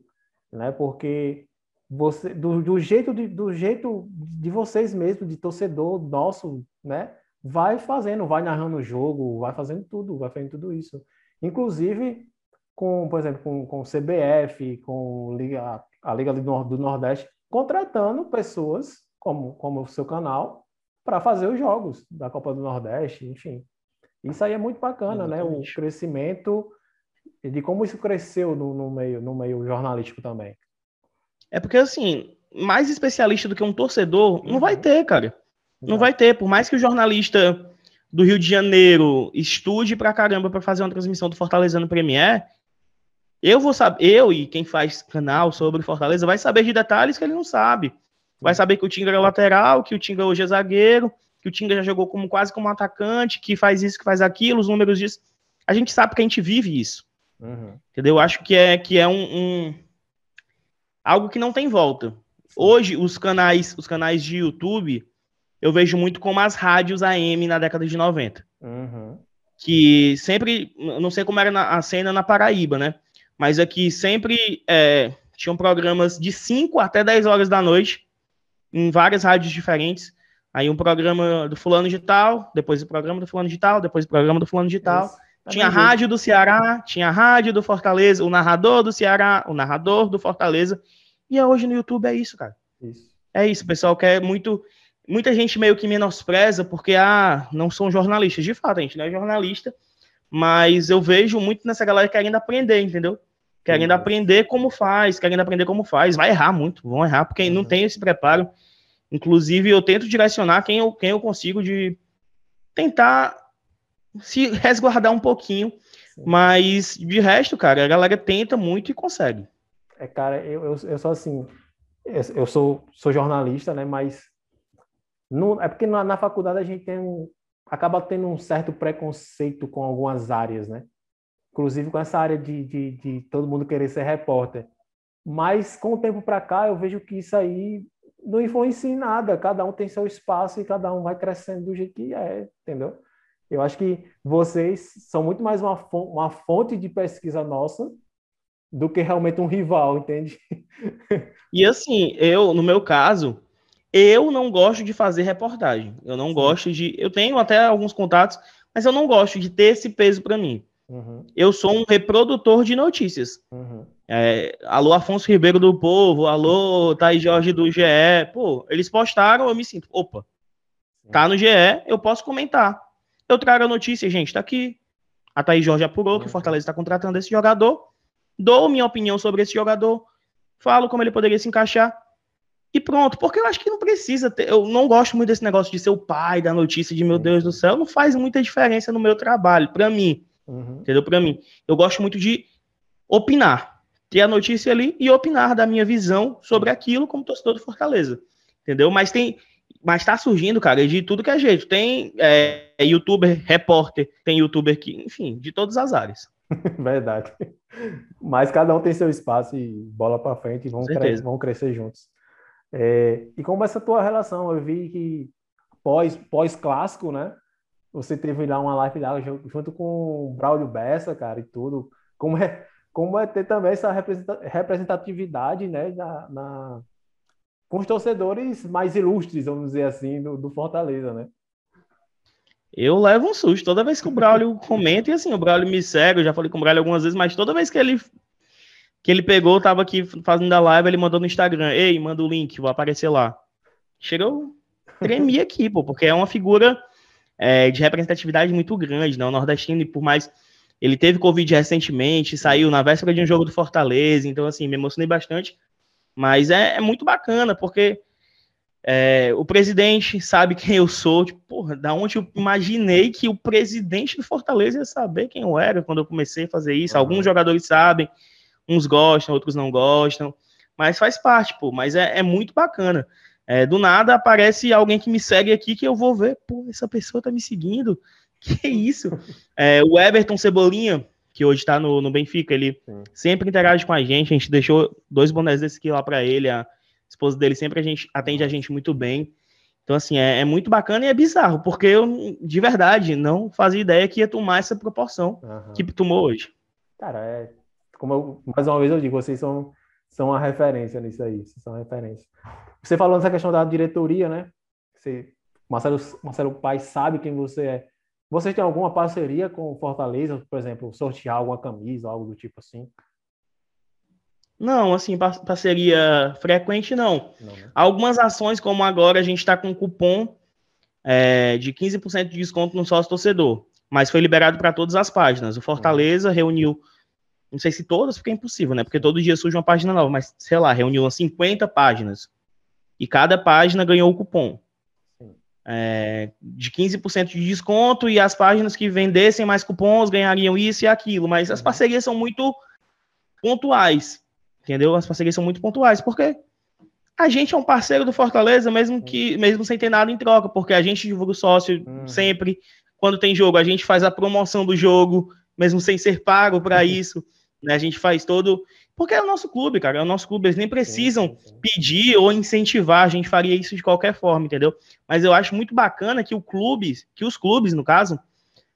né? Porque você, do, do jeito de, do jeito de vocês mesmo, de torcedor nosso, né? Vai fazendo, vai narrando o jogo, vai fazendo tudo, vai fazendo tudo isso. Inclusive com, por exemplo, com, com o CBF, com Liga, a Liga do Nordeste, contratando pessoas como, como o seu canal para fazer os jogos da Copa do Nordeste, enfim. Isso aí é muito bacana, Exatamente. né? O crescimento de como isso cresceu no, no, meio, no meio jornalístico também. É porque, assim, mais especialista do que um torcedor, não vai uhum. ter, cara. Não vai ter. Por mais que o jornalista do Rio de Janeiro estude pra caramba para fazer uma transmissão do Fortaleza no Premier, eu vou saber, eu e quem faz canal sobre Fortaleza vai saber de detalhes que ele não sabe. Vai saber que o Tinga é lateral, que o Tinga hoje é zagueiro, que o Tinga já jogou como quase como atacante, que faz isso, que faz aquilo, os números disso. A gente sabe que a gente vive isso. Uhum. Entendeu? Eu acho que é, que é um, um, algo que não tem volta. Hoje, os canais, os canais de YouTube, eu vejo muito como as rádios AM na década de 90. Uhum. Que sempre, não sei como era na, a cena na Paraíba, né? Mas aqui sempre é, tinham programas de 5 até 10 horas da noite, em várias rádios diferentes. Aí um programa do fulano de tal, depois o programa do fulano de tal, depois o programa do fulano de tal. Isso. Tinha a rádio do Ceará, tinha a rádio do Fortaleza, o narrador do Ceará, o narrador do Fortaleza. E hoje no YouTube é isso, cara. Isso. É isso, pessoal quer muito. Muita gente meio que menospreza porque, ah, não são jornalistas. De fato, a gente não é jornalista, mas eu vejo muito nessa galera querendo aprender, entendeu? Querendo aprender como faz, querendo aprender como faz. Vai errar muito, vão errar, porque uhum. não tem esse preparo. Inclusive, eu tento direcionar quem eu, quem eu consigo de tentar se resguardar um pouquinho, Sim. mas de resto, cara, a galera tenta muito e consegue. É, cara, eu, eu, eu sou assim, eu sou, sou jornalista, né, mas não, é porque na, na faculdade a gente tem um, acaba tendo um certo preconceito com algumas áreas, né? Inclusive com essa área de, de, de todo mundo querer ser repórter. Mas com o tempo para cá, eu vejo que isso aí não influencia em nada. Cada um tem seu espaço e cada um vai crescendo do jeito que é, entendeu? Eu acho que vocês são muito mais uma, uma fonte de pesquisa nossa do que realmente um rival, entende? E assim, eu, no meu caso, eu não gosto de fazer reportagem. Eu não gosto de. Eu tenho até alguns contatos, mas eu não gosto de ter esse peso para mim. Uhum. Eu sou um reprodutor de notícias. Uhum. É, alô, Afonso Ribeiro do Povo, alô, Thaís Jorge do GE. Pô, eles postaram, eu me sinto, opa, tá no GE, eu posso comentar. Eu trago a notícia, gente, tá aqui. A Thaís Jorge apurou que o Fortaleza está contratando esse jogador. Dou minha opinião sobre esse jogador. Falo como ele poderia se encaixar. E pronto, porque eu acho que não precisa ter. Eu não gosto muito desse negócio de ser o pai da notícia, de meu Deus do céu. Não faz muita diferença no meu trabalho, para mim. Uhum. Entendeu? Para mim. Eu gosto muito de opinar. Ter a notícia ali e opinar da minha visão sobre aquilo como torcedor do Fortaleza. Entendeu? Mas tem. Mas tá surgindo, cara, de tudo que é jeito. Tem é, youtuber, repórter, tem youtuber que, enfim, de todas as áreas. Verdade. Mas cada um tem seu espaço e bola para frente e vão, vão crescer juntos. É, e como essa tua relação? Eu vi que pós, pós clássico, né? Você teve lá uma live lá junto com o Braulio Bessa, cara, e tudo. Como é, como é ter também essa representatividade, né, na, na, com os torcedores mais ilustres, vamos dizer assim, do, do Fortaleza, né? Eu levo um susto toda vez que o Braulio comenta, e assim, o Braulio me segue, eu já falei com o Braulio algumas vezes, mas toda vez que ele que ele pegou, tava aqui fazendo a live, ele mandou no Instagram, ei, manda o link, vou aparecer lá. Chegou, tremi aqui, pô, porque é uma figura é, de representatividade muito grande, né? O nordestino, por mais ele teve Covid recentemente, saiu na véspera de um jogo do Fortaleza, então, assim, me emocionei bastante. Mas é, é muito bacana, porque é, o presidente sabe quem eu sou. Tipo, porra, da onde eu imaginei que o presidente do Fortaleza ia saber quem eu era quando eu comecei a fazer isso. Uhum. Alguns jogadores sabem, uns gostam, outros não gostam. Mas faz parte, pô. Mas é, é muito bacana. É, do nada aparece alguém que me segue aqui que eu vou ver, pô, essa pessoa tá me seguindo. Que isso? É, o Everton Cebolinha, que hoje tá no, no Benfica, ele Sim. sempre interage com a gente. A gente deixou dois bonés desse aqui lá para ele. A esposa dele sempre a gente atende a gente muito bem. Então, assim, é, é, muito bacana e é bizarro, porque eu, de verdade, não fazia ideia que ia tomar essa proporção uhum. que tomou hoje. Cara, é. Como eu, mais uma vez eu digo, vocês são, são uma referência nisso aí. Vocês são referência. Você falou nessa questão da diretoria, né? Você, Marcelo, Marcelo Pai sabe quem você é. Você tem alguma parceria com Fortaleza, por exemplo, sortear alguma camisa, algo do tipo assim? Não, assim, parceria frequente não. não né? Algumas ações, como agora a gente está com cupom é, de 15% de desconto no sócio torcedor, mas foi liberado para todas as páginas. O Fortaleza uhum. reuniu, não sei se todas, porque é impossível, né? Porque todo dia surge uma página nova, mas sei lá, reuniu umas 50 páginas e cada página ganhou o cupom. É, de 15% de desconto e as páginas que vendessem mais cupons ganhariam isso e aquilo, mas as uhum. parcerias são muito pontuais, entendeu? As parcerias são muito pontuais, porque a gente é um parceiro do Fortaleza, mesmo que mesmo sem ter nada em troca, porque a gente divulga o sócio uhum. sempre. Quando tem jogo, a gente faz a promoção do jogo, mesmo sem ser pago para isso. Né? A gente faz todo. Porque é o nosso clube, cara. É o nosso clube. Eles nem precisam pedir ou incentivar. A gente faria isso de qualquer forma, entendeu? Mas eu acho muito bacana que o clube, que os clubes, no caso,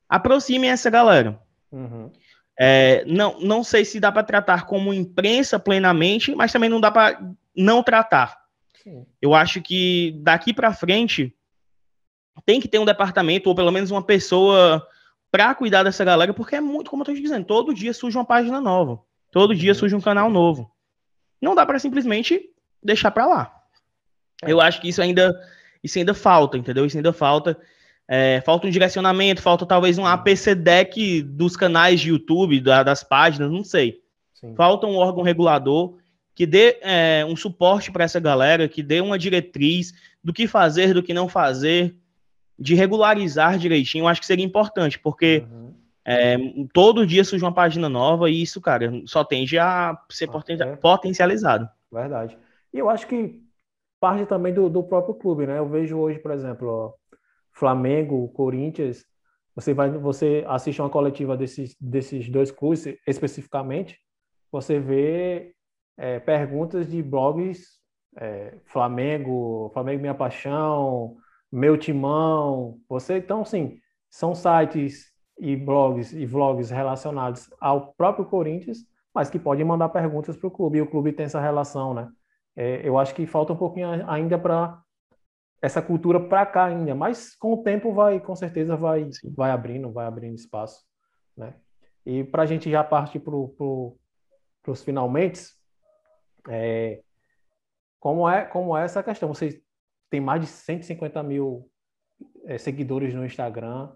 aproximem essa galera. Uhum. É, não, não sei se dá para tratar como imprensa plenamente, mas também não dá para não tratar. Sim. Eu acho que daqui para frente tem que ter um departamento ou pelo menos uma pessoa para cuidar dessa galera, porque é muito, como eu tô dizendo, todo dia surge uma página nova, todo dia surge um canal novo. Não dá para simplesmente deixar para lá. É. Eu acho que isso ainda, isso ainda falta, entendeu? Isso ainda falta. É, falta um direcionamento, falta talvez um APC deck dos canais de YouTube, da, das páginas, não sei. Sim. Falta um órgão regulador que dê é, um suporte para essa galera, que dê uma diretriz do que fazer, do que não fazer, de regularizar direitinho. Eu acho que seria importante, porque uhum. É, todo dia surge uma página nova e isso, cara, só tende a ser é. potencializado. Verdade. E eu acho que parte também do, do próprio clube, né? Eu vejo hoje, por exemplo, ó, Flamengo, Corinthians, você vai, você assiste uma coletiva desses, desses dois clubes especificamente, você vê é, perguntas de blogs é, Flamengo, Flamengo Minha Paixão, Meu Timão, você então sim, são sites e blogs e vlogs relacionados ao próprio Corinthians, mas que podem mandar perguntas para o clube e o clube tem essa relação, né? É, eu acho que falta um pouquinho ainda para essa cultura para cá ainda, mas com o tempo vai, com certeza vai, vai abrindo, vai abrindo espaço, né? E para a gente já partir para pro, os finalmente, é, como é como é essa questão? Vocês têm mais de 150 mil é, seguidores no Instagram,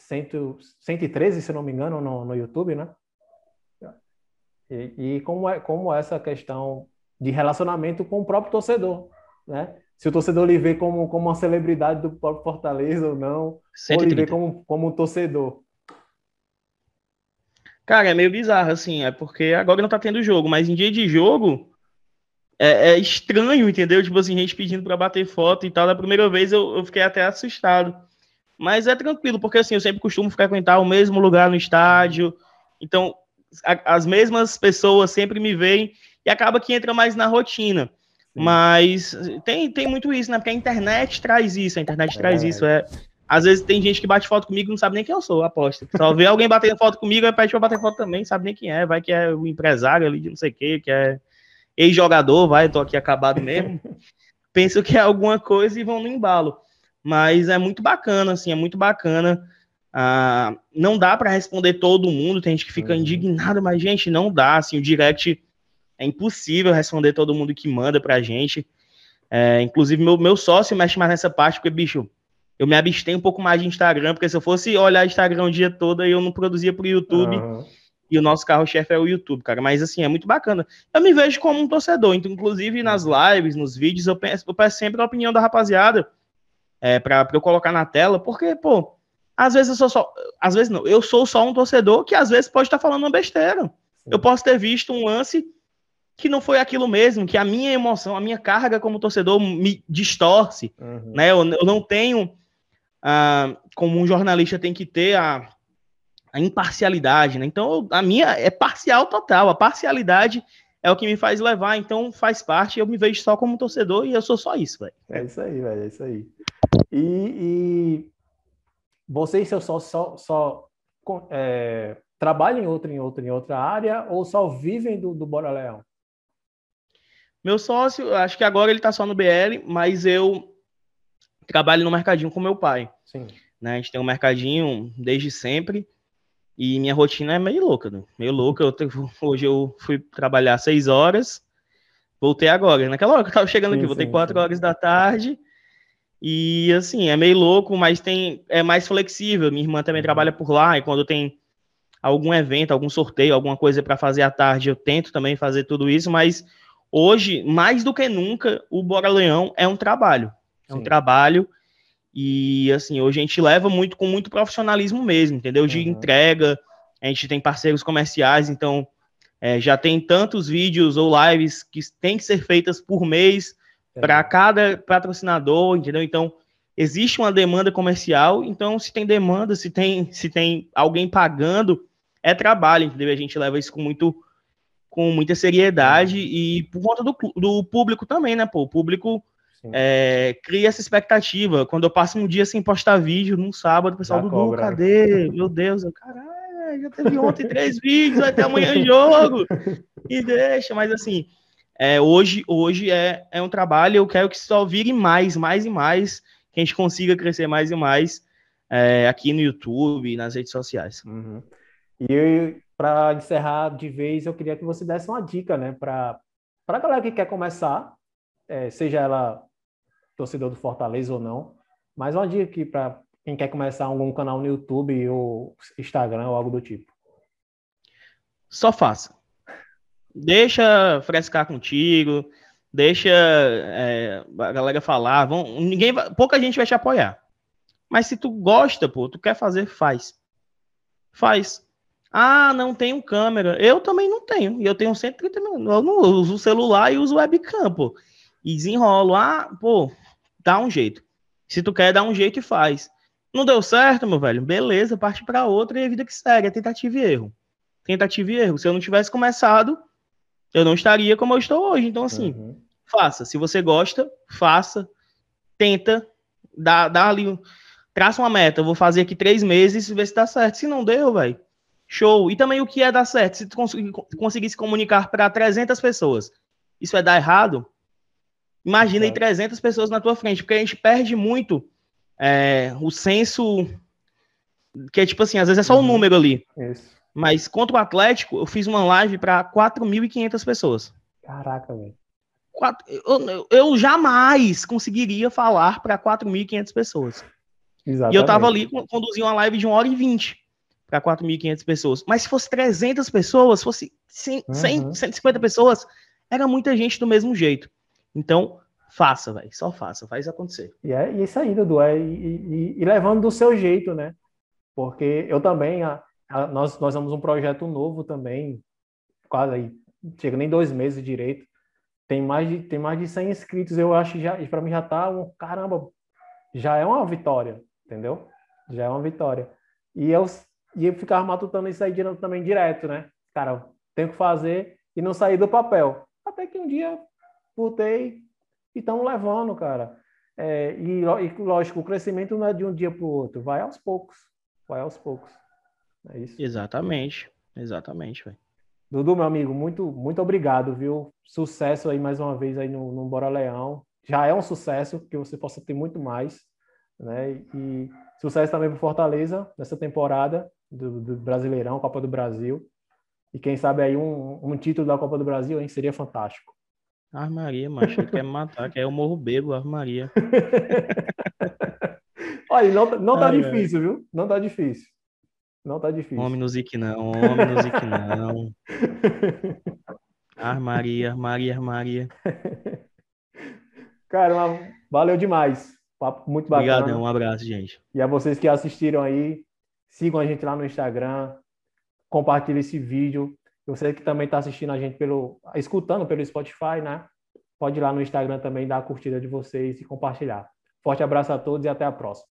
100, 113, se não me engano, no, no YouTube, né? E, e como é como é essa questão de relacionamento com o próprio torcedor, né? se o torcedor lhe vê como, como uma celebridade do próprio Fortaleza ou não, 130. ou lhe vê como, como um torcedor. Cara, é meio bizarro, assim, é porque agora não tá tendo jogo, mas em dia de jogo é, é estranho, entendeu? Tipo assim, gente pedindo para bater foto e tal. Da primeira vez eu, eu fiquei até assustado. Mas é tranquilo, porque assim, eu sempre costumo frequentar o mesmo lugar no estádio, então a, as mesmas pessoas sempre me veem e acaba que entra mais na rotina. Mas tem, tem muito isso, né? Porque a internet traz isso, a internet é. traz isso. É, às vezes tem gente que bate foto comigo e não sabe nem quem eu sou, aposto. Só vê alguém batendo foto comigo, aí pede pra bater foto também, sabe nem quem é. Vai que é o empresário ali de não sei o quê, que é ex-jogador, vai, tô aqui acabado mesmo. Penso que é alguma coisa e vão no embalo. Mas é muito bacana, assim, é muito bacana. Ah, não dá para responder todo mundo, tem gente que fica uhum. indignado, mas, gente, não dá, assim, o direct é impossível responder todo mundo que manda pra gente. É, inclusive, meu, meu sócio mexe mais nessa parte, porque, bicho, eu me abstenho um pouco mais de Instagram, porque se eu fosse olhar Instagram o dia todo, eu não produzia pro YouTube. Uhum. E o nosso carro-chefe é o YouTube, cara. Mas, assim, é muito bacana. Eu me vejo como um torcedor. Então, inclusive, nas lives, nos vídeos, eu peço, eu peço sempre a opinião da rapaziada é, pra eu colocar na tela, porque, pô, às vezes eu sou só. Às vezes não, eu sou só um torcedor que às vezes pode estar falando uma besteira. Eu posso ter visto um lance que não foi aquilo mesmo, que a minha emoção, a minha carga como torcedor me distorce, uhum. né? Eu, eu, não tenho, ah, como um jornalista tem que ter a, a imparcialidade, né? Então, a minha é parcial total, a parcialidade é o que me faz levar, então faz parte, eu me vejo só como torcedor e eu sou só isso, velho. É isso aí, velho, é isso aí. E, e você e seu sócio só, só é, trabalham em outra, em outra, em outra área ou só vivem do, do Bora Leão? Meu sócio, acho que agora ele tá só no BL, mas eu trabalho no mercadinho com meu pai. Sim. Né? A gente tem um mercadinho desde sempre. E minha rotina é meio louca, né? meio louca. Eu, hoje eu fui trabalhar seis horas, voltei agora. Naquela hora que eu tava chegando sim, aqui, voltei sim, quatro sim. horas da tarde. E assim, é meio louco, mas tem é mais flexível. Minha irmã também uhum. trabalha por lá, e quando tem algum evento, algum sorteio, alguma coisa para fazer à tarde, eu tento também fazer tudo isso, mas hoje, mais do que nunca, o Bora Leão é um trabalho. É um Sim. trabalho. E assim, hoje a gente leva muito com muito profissionalismo mesmo, entendeu? De uhum. entrega. A gente tem parceiros comerciais, então é, já tem tantos vídeos ou lives que tem que ser feitas por mês. Para cada patrocinador, entendeu? Então existe uma demanda comercial, então se tem demanda, se tem se tem alguém pagando, é trabalho, entendeu? A gente leva isso com muito com muita seriedade e por conta do, do público também, né, pô? O público é, cria essa expectativa. Quando eu passo um dia sem postar vídeo, num sábado, o pessoal, Dudu, cadê? Meu Deus, eu, caralho, já teve ontem três vídeos, ter amanhã jogo. E deixa, mas assim, é, hoje, hoje é, é um trabalho, eu quero que só vire mais, mais e mais, que a gente consiga crescer mais e mais é, aqui no YouTube, nas redes sociais. Uhum. E para encerrar de vez, eu queria que você desse uma dica, né, para a galera que quer começar, é, seja ela torcedor do Fortaleza ou não, mas uma dica aqui para quem quer começar algum canal no YouTube ou Instagram ou algo do tipo. Só faça. Deixa frescar contigo, deixa é, a galera falar. Vão, ninguém vai, pouca gente vai te apoiar. Mas se tu gosta, pô, tu quer fazer, faz. Faz. Ah, não tenho câmera. Eu também não tenho. E eu tenho 130 minutos. Eu não uso o celular e uso webcam, pô. E desenrolo. Ah, pô, dá um jeito. Se tu quer, dá um jeito e faz. Não deu certo, meu velho? Beleza, parte para outra e a vida que segue. É tentativa e erro. Tentativa e erro. Se eu não tivesse começado, eu não estaria como eu estou hoje. Então, assim, uhum. faça. Se você gosta, faça. Tenta. Dá, dá ali traça uma meta, eu vou fazer aqui três meses e ver se dá certo. Se não deu, velho, show. E também o que é dar certo? Se tu conseguir se comunicar para 300 pessoas, isso é dar errado? Imagina aí 300 pessoas na tua frente, porque a gente perde muito é, o senso que é tipo assim, às vezes é só um uhum. número ali. Isso. Mas contra o Atlético, eu fiz uma live para 4.500 pessoas. Caraca, velho. Eu, eu, jamais conseguiria falar para 4.500 pessoas. Exatamente. E eu tava ali conduzindo uma live de 1 hora e 20 para 4.500 pessoas. Mas se fosse 300 pessoas, fosse 100, uhum. 100, 150 pessoas, era muita gente do mesmo jeito. Então, faça, velho. Só faça, faz acontecer. E é isso aí, Dudu. É, e, e, e, levando do seu jeito, né? Porque eu também, a, nós, nós temos um projeto novo também, quase aí, chega nem dois meses direito. Tem mais de, tem mais de 100 inscritos. Eu acho já, para mim já tá um, caramba, já é uma vitória entendeu? Já é uma vitória. E eu, e eu matutando isso aí também direto, né? Cara, tenho que fazer e não sair do papel. Até que um dia voltei e estamos levando, cara. É, e, e, lógico, o crescimento não é de um dia para o outro, vai aos poucos. Vai aos poucos. É isso. Exatamente, exatamente, velho. Dudu, meu amigo, muito, muito obrigado, viu? Sucesso aí mais uma vez aí no, no Bora Leão. Já é um sucesso, que você possa ter muito mais né? E sucesso também para Fortaleza nessa temporada do, do, Brasileirão, Copa do Brasil. E quem sabe aí um, um título da Copa do Brasil, hein? Seria fantástico. Armaria, macho, ele quer me matar, quer eu morro bebo, armaria. Olha, não, não tá ai, difícil, ai. viu? Não tá difícil. Não tá difícil. Homem Zic não, homem Zic não. Armaria, armaria, armaria. Cara, valeu demais. Papo muito bacana. Obrigado, um abraço, gente. E a vocês que assistiram aí, sigam a gente lá no Instagram, compartilhem esse vídeo. Você que também está assistindo a gente pelo, escutando pelo Spotify, né? Pode ir lá no Instagram também dar a curtida de vocês e compartilhar. Forte abraço a todos e até a próxima.